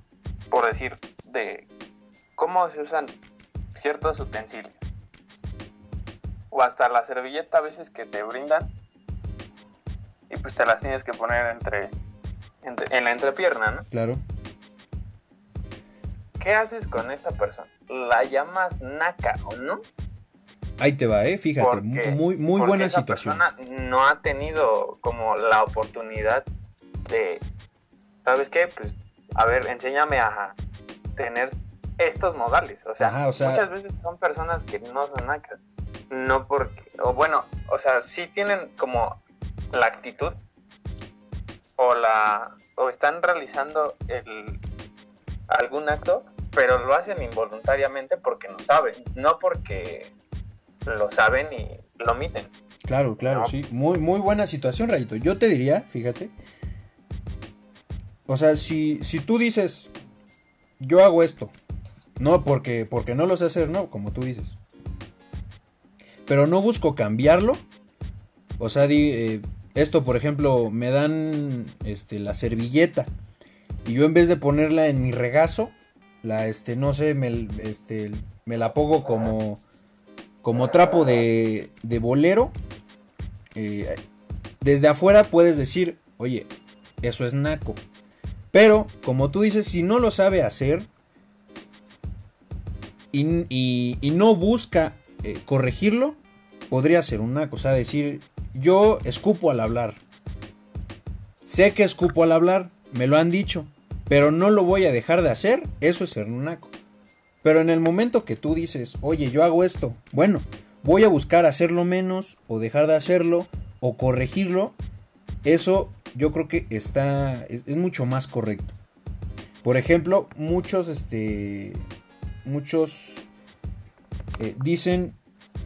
por decir, de cómo se usan ciertos utensilios. O hasta la servilleta a veces que te brindan y pues te las tienes que poner entre, en la entrepierna, ¿no? Claro. ¿Qué haces con esta persona? ¿La llamas naca o no? Ahí te va, eh, fíjate, muy, muy buena esa situación. Persona no ha tenido como la oportunidad de, ¿sabes qué? Pues, a ver, enséñame a tener estos modales. O sea, muchas veces son personas que no son nacas. No porque, o bueno, o sea, sí tienen como la actitud o la o están realizando el algún acto, pero lo hacen involuntariamente porque no saben, no porque lo saben y lo omiten. Claro, claro, sí. Muy, muy buena situación, Rayito. Yo te diría, fíjate. O sea, si, si tú dices, yo hago esto, no porque, porque no lo sé hacer, no, como tú dices. Pero no busco cambiarlo. O sea, eh, esto, por ejemplo, me dan este, la servilleta. Y yo en vez de ponerla en mi regazo, la, este, no sé, me, este, me la pongo como, como trapo de, de bolero. Eh, desde afuera puedes decir, oye, eso es naco. Pero, como tú dices, si no lo sabe hacer, y, no busca eh, corregirlo, podría ser una cosa, decir, yo escupo al hablar. Sé que escupo al hablar, me lo han dicho, pero no lo voy a dejar de hacer, eso es ser naco. Pero en el momento que tú dices, oye, yo hago esto, bueno, voy a buscar hacerlo menos o dejar de hacerlo o corregirlo, eso yo creo que está, es, es mucho más correcto. Por ejemplo, muchos, este, muchos eh, dicen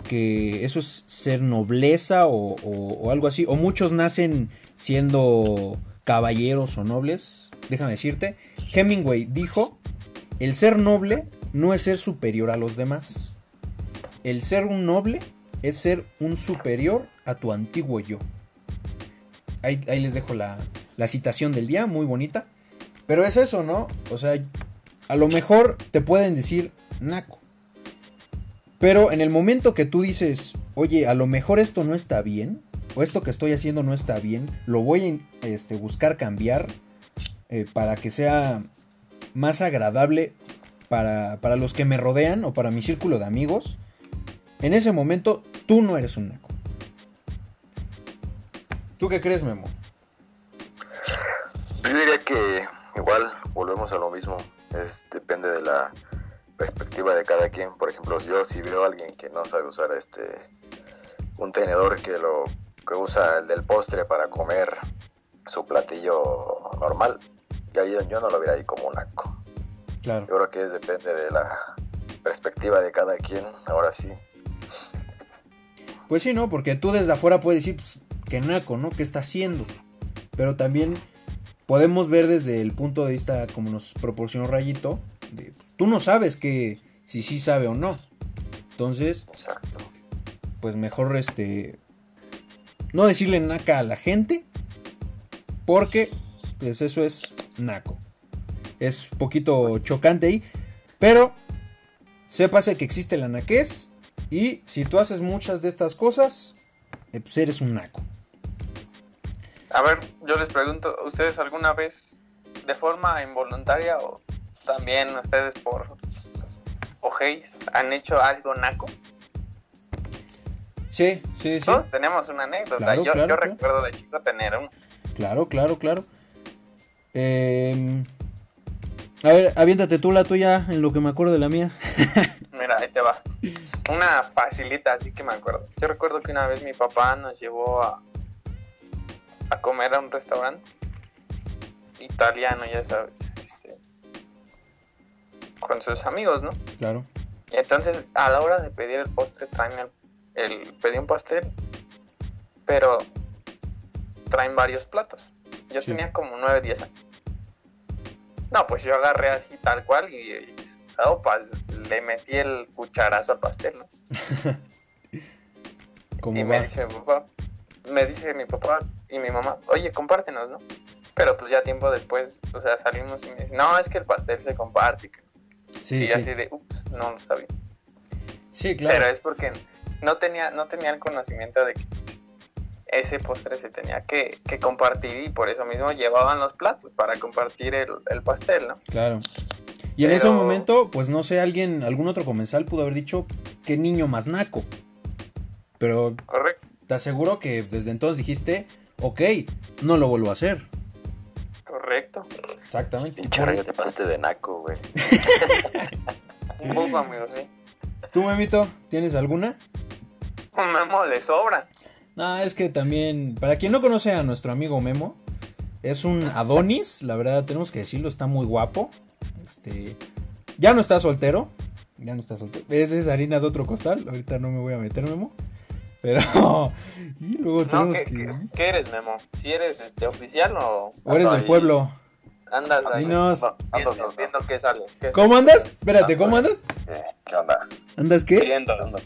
que eso es ser nobleza o, algo así, o muchos nacen siendo caballeros o nobles. Déjame decirte, Hemingway dijo, el ser noble no es ser superior a los demás. El ser un noble es ser un superior a tu antiguo yo. Ahí, ahí les dejo la, la citación del día, muy bonita. Pero es eso, ¿no? O sea, a lo mejor te pueden decir naco. Pero en el momento que tú dices, oye, a lo mejor esto no está bien, o esto que estoy haciendo no está bien, lo voy a este, buscar cambiar eh, para que sea más agradable para, para los que me rodean o para mi círculo de amigos, en ese momento tú no eres un naco. ¿Tú qué crees, Memo? Yo diría que igual volvemos a lo mismo es, depende de la perspectiva de cada quien. Por ejemplo, yo si veo a alguien que no sabe usar este un tenedor que lo que usa el del postre para comer su platillo normal, ya yo, no lo vería ahí como un naco. Claro. Yo creo que es, depende de la perspectiva de cada quien, ahora sí. Pues sí, ¿no? Porque tú desde afuera puedes decir, pues, que naco, ¿no? ¿Qué está haciendo? Pero también podemos ver desde el punto de vista como nos proporcionó Rayito, de, tú no sabes que si sí sabe o no. Entonces, Exacto. pues mejor este no decirle naca a la gente porque pues eso es naco. Es un poquito chocante ahí, pero sépase que existe la naquez y si tú haces muchas de estas cosas, eh, pues eres un naco. A ver, yo les pregunto, ¿ustedes alguna vez de forma involuntaria o también ustedes por ojéis han hecho algo naco? Sí, sí, sí. Todos tenemos una anécdota. Claro, yo claro, yo claro. recuerdo de chico tener un. Claro, claro, claro. Eh, a ver, aviéntate tú la tuya en lo que me acuerdo de la mía. Mira, ahí te va. Una facilita, así que me acuerdo. Yo recuerdo que una vez mi papá nos llevó a, a comer a un restaurante italiano, ya sabes, este, con sus amigos, ¿no? Claro. Y entonces, a la hora de pedir el postre, traen el, el pedí un pastel, pero traen varios platos. Yo Sí. tenía como 9, 10 años. No, pues yo agarré así tal cual y, y sopas, le metí el cucharazo al pastel, ¿no? ¿Cómo y va? me dice mi papá, me dice mi papá y mi mamá, oye, compártenos, ¿no? Pero pues ya tiempo después, o sea, salimos y me dice, no, es que el pastel se comparte. Sí, y sí. así de, ups, no lo sabía. Sí, claro. Pero es porque no tenía, no tenía el conocimiento de que ese postre se tenía que, que compartir y por eso mismo llevaban los platos para compartir el, el pastel, ¿no? Claro. Y en Pero- ese momento, pues no sé, alguien, algún otro comensal pudo haber dicho, qué niño más naco. Pero Correcto, te aseguro que desde entonces dijiste, ok, no lo vuelvo a hacer. correcto. Exactamente. Pinche rayo te pasaste de naco, güey. Un poco, amigo, sí. ¿Tú, Memito, tienes alguna? Un memo le sobra. No, es que también, para quien no conoce a nuestro amigo Memo, es un Adonis, la verdad tenemos que decirlo, está muy guapo. Este, ya no está soltero, ya no está soltero. Esa es harina de otro costal, ahorita no me voy a meter Memo. Pero, y luego No, tenemos ¿qué, que... qué- qué eres, Memo? ¿Si eres este, oficial o O eres del pueblo. andas ahí Dinos. No, viendo, viendo qué sale? ¿Qué ¿Cómo andas? Espérate, ¿cómo andas? Eh, ¿Qué onda? ¿Andas qué? Viendo. Ando,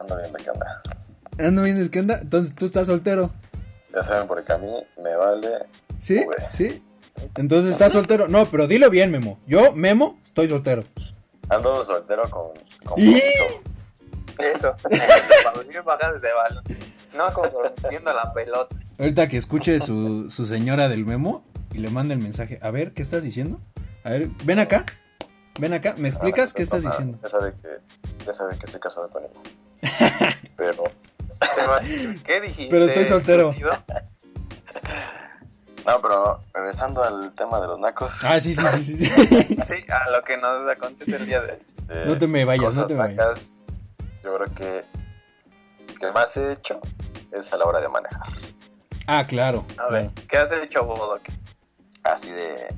ando viendo qué onda. Ando bien, ¿qué onda? Entonces tú estás soltero. Ya saben, porque a mí me vale. ¿Sí? ¿Sí? Entonces estás soltero. No, pero dilo bien, Memo. Yo, Memo, estoy soltero. Ando soltero con. con ¡Y! permiso. Eso. Cuando siguen bajadas de balón. No comprometiendo la pelota. Ahorita que escuche su, su señora del memo y le manda el mensaje. A ver, ¿qué estás diciendo? A ver, ven acá. Ven acá. ¿Me explicas qué estás diciendo? Ya sabe que, ya sabe que estoy casado con él. Pero, Te va a decir, ¿Qué dijiste? Pero estoy soltero. no, pero regresando al tema de los nacos. Ah, sí, sí, sí, sí. sí. Sí, a lo que nos acontece el día de hoy. este, No te me vayas, no te me vayas. Yo creo que que más he hecho es a la hora de manejar. Ah, claro. A ver, claro. ¿qué has hecho, Bodoc? Así de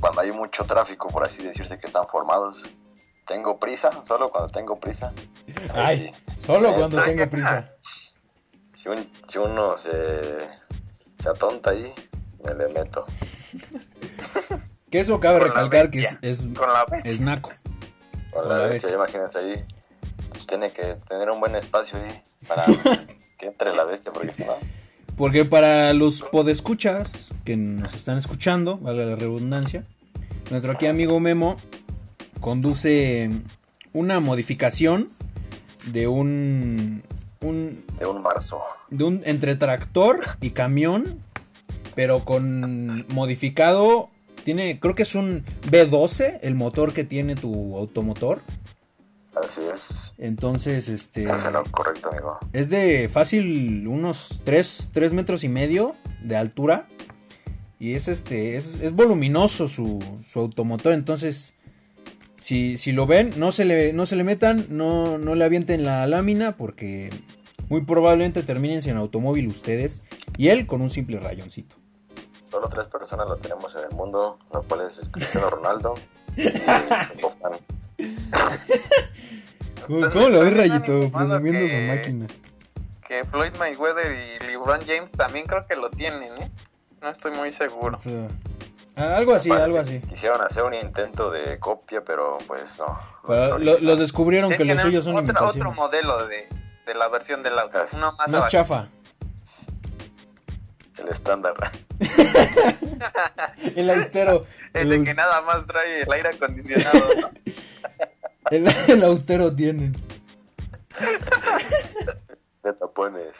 cuando hay mucho tráfico, por así decirse, que están formados. Tengo prisa, solo cuando tengo prisa. Ay, sí. solo Eh, cuando tenga que- prisa. Si, un- si uno se, se atonta ahí, me le meto. Que eso cabe Con la recalcar que es, es, Con la es naco. Con Con la la bestia, bestia. imagínense ahí. Tiene que tener un buen espacio ahí para que entre la bestia, porque si no, Porque para los podescuchas que nos están escuchando, vale la redundancia, nuestro aquí amigo Memo conduce una modificación de un, un de un marzo. de un entre tractor y camión, pero con modificado tiene creo que es un B12 el motor que tiene tu automotor. Así es. Entonces, este lo correcto, amigo. es de fácil unos 3, metros y medio de altura. Y es este. Es, es voluminoso su, su automotor. Entonces. Si, si lo ven, no se le, no se le metan, no, no le avienten la lámina. Porque muy probablemente terminen sin automóvil ustedes. Y él con un simple rayoncito. Solo tres personas lo tenemos en el mundo, lo cual es Cristiano Ronaldo, ¿Cómo, lo ves, Rayito? Presumiendo su máquina. Que Floyd Mayweather y LeBron James también creo que lo tienen, ¿eh? No estoy muy seguro. Ah, algo así, algo así. Quisieron hacer un intento de copia, pero pues no. los descubrieron que los suyos son otra, otro modelo de, de, la versión del auto. Uno más, chafa. El estándar. el austero. Ese que nada más trae el aire acondicionado. el, austero tienen. De tapones.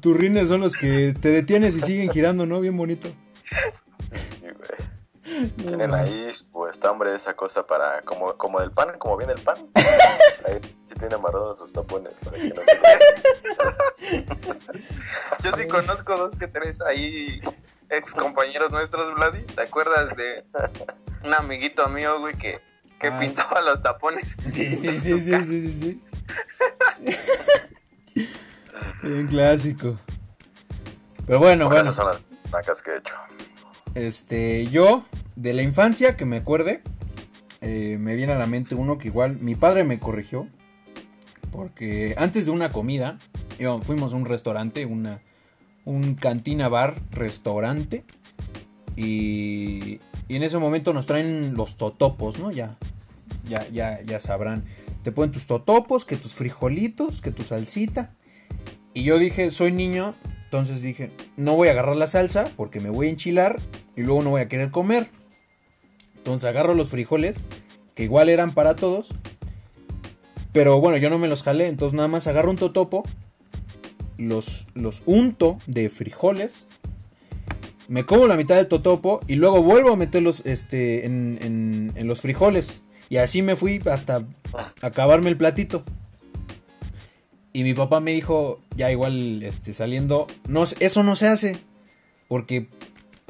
Tus rines son los que te detienes y siguen girando, ¿no? Bien bonito. Tienen ahí, pues, está hombre, esa cosa para, como, como del pan, como viene el pan. Ahí sí tiene amarrados sus tapones. Yo sí conozco dos que tres ahí, ex compañeros nuestros, Vladi. ¿Te acuerdas de un amiguito mío, güey, que, que ah, pintaba los tapones? Sí, sí, sí, sí, sí, sí, sí. Un clásico. Pero bueno, bueno. son las que he hecho. Este, yo, de la infancia que me acuerde, eh, me viene a la mente uno que igual mi padre me corrigió. Porque antes de una comida, fuimos a un restaurante, una, un cantina bar restaurante. Y, y en ese momento nos traen los totopos, ¿no? Ya, ya, ya, ya sabrán. Te ponen tus totopos, que tus frijolitos, que tu salsita. Y yo dije, soy niño, entonces dije, no voy a agarrar la salsa porque me voy a enchilar y luego no voy a querer comer. Entonces agarro los frijoles, que igual eran para todos. Pero bueno, yo no me los jalé, entonces nada más agarro un totopo, los, los unto de frijoles, me como la mitad del totopo y luego vuelvo a meterlos este, en, en los frijoles. Y así me fui hasta acabarme el platito. Y mi papá me dijo, ya igual este, saliendo, no, eso no se hace. Porque,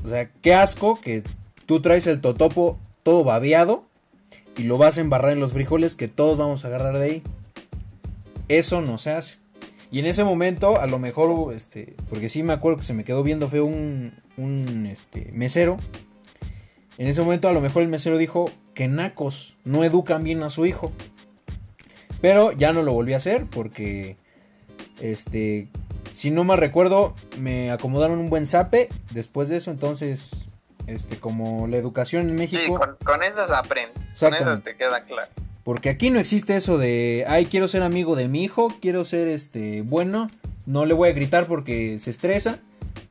o sea, qué asco que tú traes el totopo todo babeado y lo vas a embarrar en los frijoles que todos vamos a agarrar de ahí. Eso no se hace. Y en ese momento, a lo mejor, este, porque sí me acuerdo que se me quedó viendo feo un, un este, mesero. En ese momento, a lo mejor el mesero dijo que nacos no educan bien a su hijo. Pero ya no lo volví a hacer porque, este, si no me recuerdo, me acomodaron un buen zape después de eso. Entonces, este, como la educación en México. Sí, con, esas aprendes. Con esas te queda claro. Porque aquí no existe eso de, ay, quiero ser amigo de mi hijo, quiero ser este bueno, no le voy a gritar porque se estresa.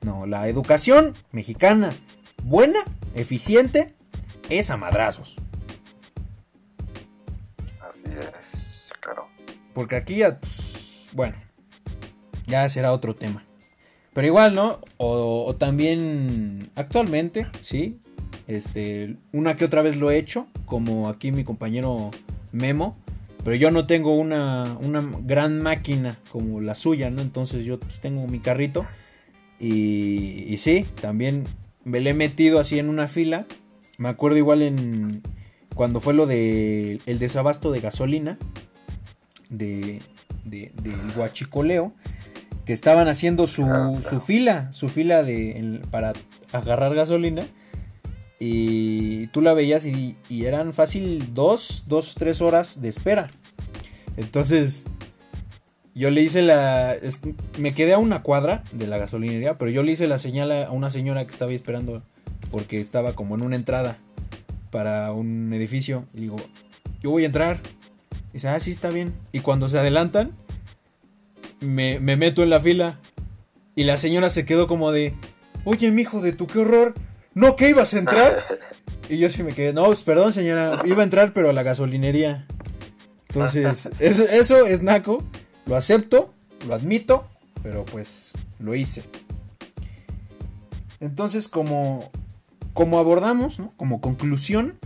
No, la educación mexicana buena, eficiente, es a madrazos. Así es, claro. Porque aquí ya, pues, bueno, ya será otro tema. Pero igual, ¿no? O, también actualmente, sí. Este, una que otra vez lo he hecho, como aquí mi compañero Memo. Pero yo no tengo una, una gran máquina como la suya, ¿no? Entonces yo pues, tengo mi carrito. Y, y sí, también me le he metido así en una fila. Me acuerdo igual en cuando fue lo de desabasto de gasolina de, de del que estaban haciendo su, su fila, su fila de para agarrar gasolina y tú la veías y, eran fácil dos, dos, tres horas de espera. Entonces yo le hice la. Me quedé a una cuadra de la gasolinería, pero yo le hice la señal a una señora que estaba esperando porque estaba como en una entrada para un edificio. Y digo, yo voy a entrar. Y dice, ah, sí, está bien. Y cuando se adelantan, me, me meto en la fila. Y la señora se quedó como de, oye, mijo, de tu qué horror. ¿No que ibas a entrar? Y yo sí me quedé, no, pues, perdón, señora, iba a entrar, pero a la gasolinería. Entonces, eso, eso es naco. Lo acepto, lo admito, pero pues lo hice. Entonces, como, como abordamos, ¿no? como conclusión,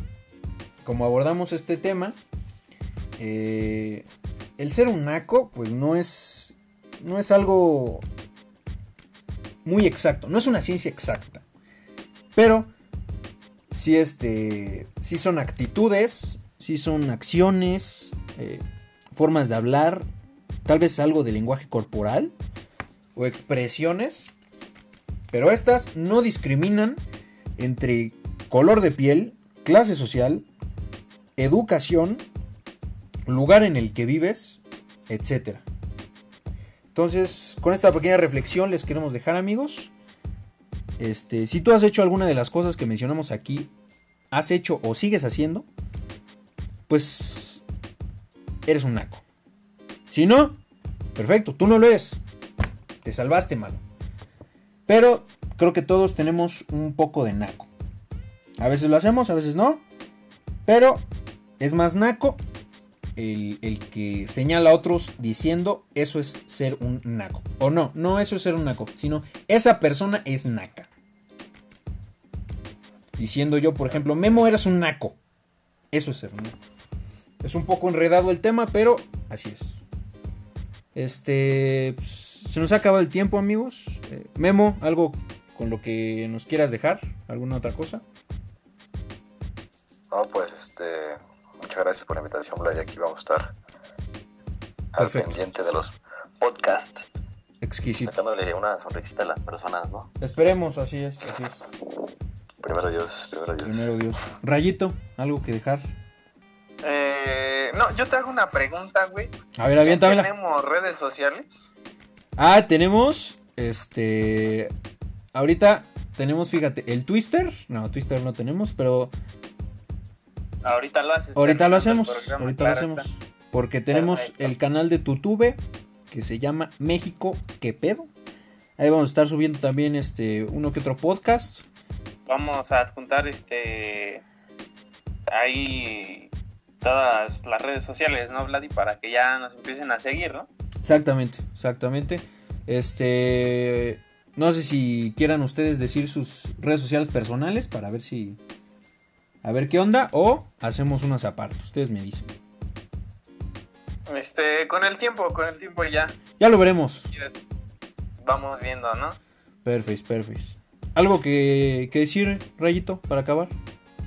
como abordamos este tema, eh, el ser un naco, pues no es, no es algo muy exacto, no es una ciencia exacta, pero sí, este, son actitudes, sí son acciones, eh, formas de hablar, tal vez algo de lenguaje corporal o expresiones, pero estas no discriminan entre color de piel, clase social, educación, lugar en el que vives, etc. Entonces, con esta pequeña reflexión les queremos dejar amigos. Este, si tú has hecho alguna de las cosas que mencionamos aquí, has hecho o sigues haciendo, pues eres un naco. Si no, perfecto, tú no lo eres. Te salvaste, malo. Pero creo que todos tenemos un poco de naco. A veces lo hacemos, a veces no. Pero es más naco el, que señala a otros diciendo eso es ser un naco. O no, no eso es ser un naco, sino esa persona es naca. Diciendo yo, por ejemplo, Memo eres un naco. Eso es ser un naco. Es un poco enredado el tema, pero así es. Este. Pues, se nos ha acabado el tiempo, amigos. Eh, Memo, algo con lo que nos quieras dejar, alguna otra cosa. No, pues este. Muchas gracias por la invitación, Vlad. Aquí vamos a estar al pendiente de los podcasts. Exquisito. Sacándole una sonrisita a las personas, ¿no? Esperemos, así es, así es. Primero Dios, primero Dios. Primero Dios. Rayito, algo que dejar. Eh, no, yo te hago una pregunta, güey. A ver, aviéntamela. ¿Tenemos redes sociales? Ah, tenemos, este, ahorita tenemos, fíjate, el Twister. No, Twister no tenemos, pero... Ahorita lo haces. Ahorita lo hacemos, ahorita lo hacemos. Porque tenemos el canal de Tutube que se llama México, ¿qué pedo? Ahí vamos a estar subiendo también este uno que otro podcast. Vamos a adjuntar este ahí todas las redes sociales, ¿no, Vladi? Para que ya nos empiecen a seguir, ¿no? Exactamente, exactamente. Este, no sé si quieran ustedes decir sus redes sociales personales para ver si, a ver qué onda o hacemos unas aparte. Ustedes me dicen. Este, con el tiempo, con el tiempo ya. Ya lo veremos. Vamos viendo, ¿no? Perfecto, perfecto. ¿Algo que, que decir, Rayito, para acabar?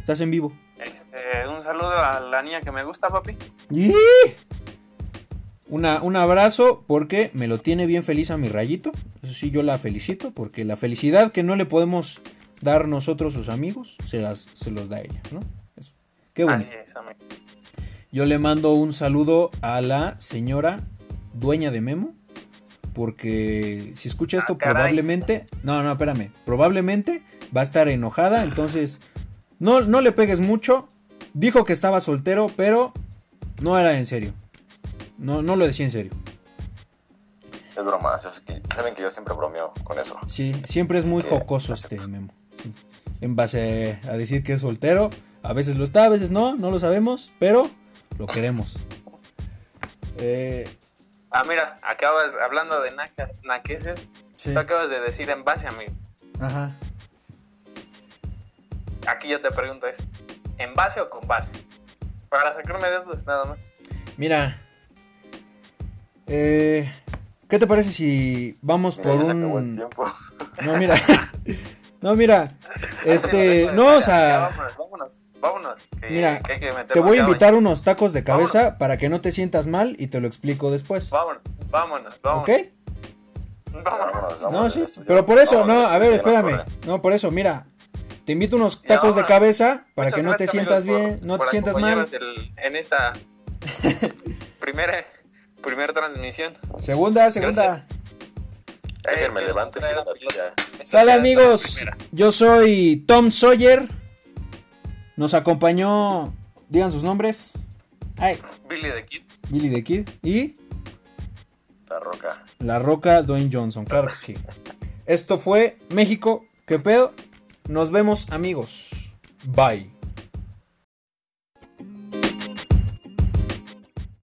Estás en vivo. Este, un saludo a la niña que me gusta, papi. ¡Y! Una, un abrazo porque me lo tiene bien feliz a mi rayito. Eso sí, yo la felicito porque la felicidad que no le podemos dar nosotros sus amigos, se, las, se los da ella, ¿no? Eso. Qué bueno. Es. Yo le mando un saludo a la señora dueña de Memo. Porque si escucha esto, Ah, caray. probablemente. No, no, espérame. Probablemente va a estar enojada. Entonces, no, no le pegues mucho. Dijo que estaba soltero, pero no era en serio. No, no lo decía en serio. Es broma, saben que yo siempre bromeo con eso. Sí, siempre es muy jocoso este Memo. En base a decir que es soltero. A veces lo está, a veces no, no lo sabemos, pero lo queremos. Eh, Ah, mira, acabas hablando de naca, naqueses. sí. Tú acabas de decir en base, amigo. Ajá. Aquí yo te pregunto es, ¿en base o con base? Para sacarme de dudas, nada más. Mira. Eh, ¿Qué te parece si vamos Mira, por un... No, mira. No, mira. Este... No, o sea... vámonos, vámonos, Mira, Te voy a invitar unos tacos de cabeza para que no te sientas mal y te lo explico después. Vámonos, vámonos, vámonos. ¿Ok? Vámonos. Vámonos, No, sí. Pero por eso, vámonos, no, a ver, espérame. No, por eso, mira. Te invito unos tacos de cabeza para que no te sientas bien, por- no te sientas mal. el- en esta primera, primera transmisión. Segunda, segunda. Gracias. Déjenme la silla. Sale amigos, yo soy Tom Sawyer. Nos acompañó, digan sus nombres. Ay, Billy the Kid. Billy the Kid y La roca. La Roca Dwayne Johnson, claro que sí. Esto fue México, ¿qué pedo? Nos vemos amigos. Bye.